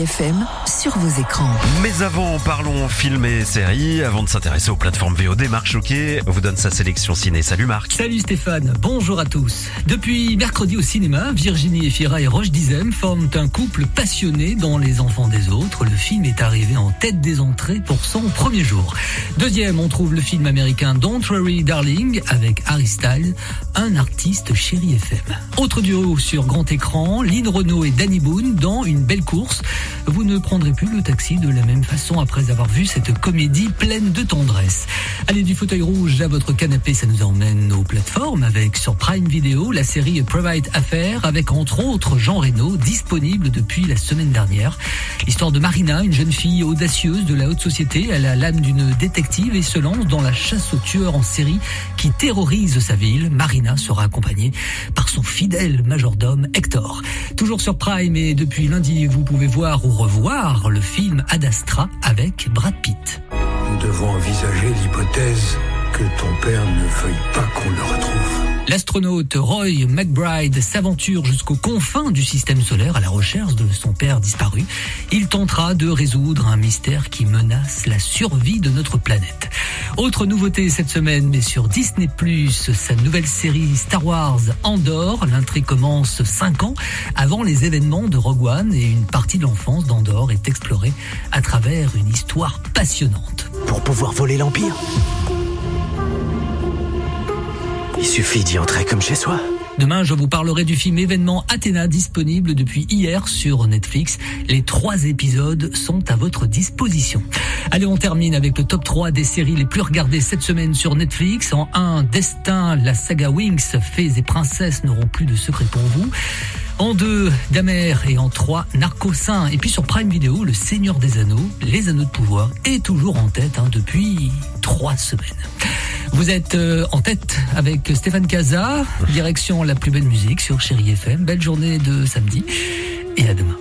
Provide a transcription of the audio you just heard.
FM sur vos écrans. Mais avant, parlons film et séries. Avant de s'intéresser aux plateformes VOD, Marc Choquet vous donne sa sélection ciné. Salut Marc. Salut Stéphane, bonjour à tous. Depuis mercredi au cinéma, Virginie Efira et Roche Dizem forment un couple passionné dans Les Enfants des Autres. Le film est arrivé en tête des entrées pour son premier jour. Deuxième, on trouve le film américain Don't Worry Darling avec Harry Styles, un artiste chéri FM. Autre duo sur grand écran, Lynn Renault et Danny Boone dans Une belle course. Vous ne prendrez plus le taxi de la même façon après avoir vu cette comédie pleine de tendresse. Allez du fauteuil rouge à votre canapé, ça nous emmène aux plateformes avec sur Prime Video la série Private Affair avec entre autres Jean Reno disponible depuis la semaine dernière. L'histoire de Marina, une jeune fille audacieuse de la haute société, elle a l'âme d'une détective et se lance dans la chasse aux tueurs en série qui terrorise sa ville. Marina sera accompagnée par son fidèle majordome Hector. Toujours sur Prime et depuis lundi, vous pouvez voir revoir le film Ad Astra avec Brad Pitt. Nous devons envisager l'hypothèse que ton père ne veuille pas. L'astronaute Roy McBride s'aventure jusqu'aux confins du système solaire à la recherche de son père disparu. Il tentera de résoudre un mystère qui menace la survie de notre planète. Autre nouveauté cette semaine, mais sur Disney+, sa nouvelle série Star Wars Andorre. L'intrigue commence 5 ans avant les événements de Rogue One et une partie de l'enfance d'Andorre est explorée à travers une histoire passionnante. Pour pouvoir voler l'Empire Il suffit d'y entrer comme chez soi. Demain, je vous parlerai du film événement Athéna disponible depuis hier sur Netflix. Les trois épisodes sont à votre disposition. Allez, on termine avec le top 3 des séries les plus regardées cette semaine sur Netflix. En 1, Destin, la saga Wings, Fées et Princesses n'auront plus de secret pour vous. En 2, Damer et en 3, Narco Saint. Et puis sur Prime Video, Le Seigneur des Anneaux, Les Anneaux de Pouvoir est toujours en tête hein, depuis trois semaines. Vous êtes euh, en tête avec Stéphane Casa, direction la plus belle musique sur Chéri FM. Belle journée de samedi et à demain.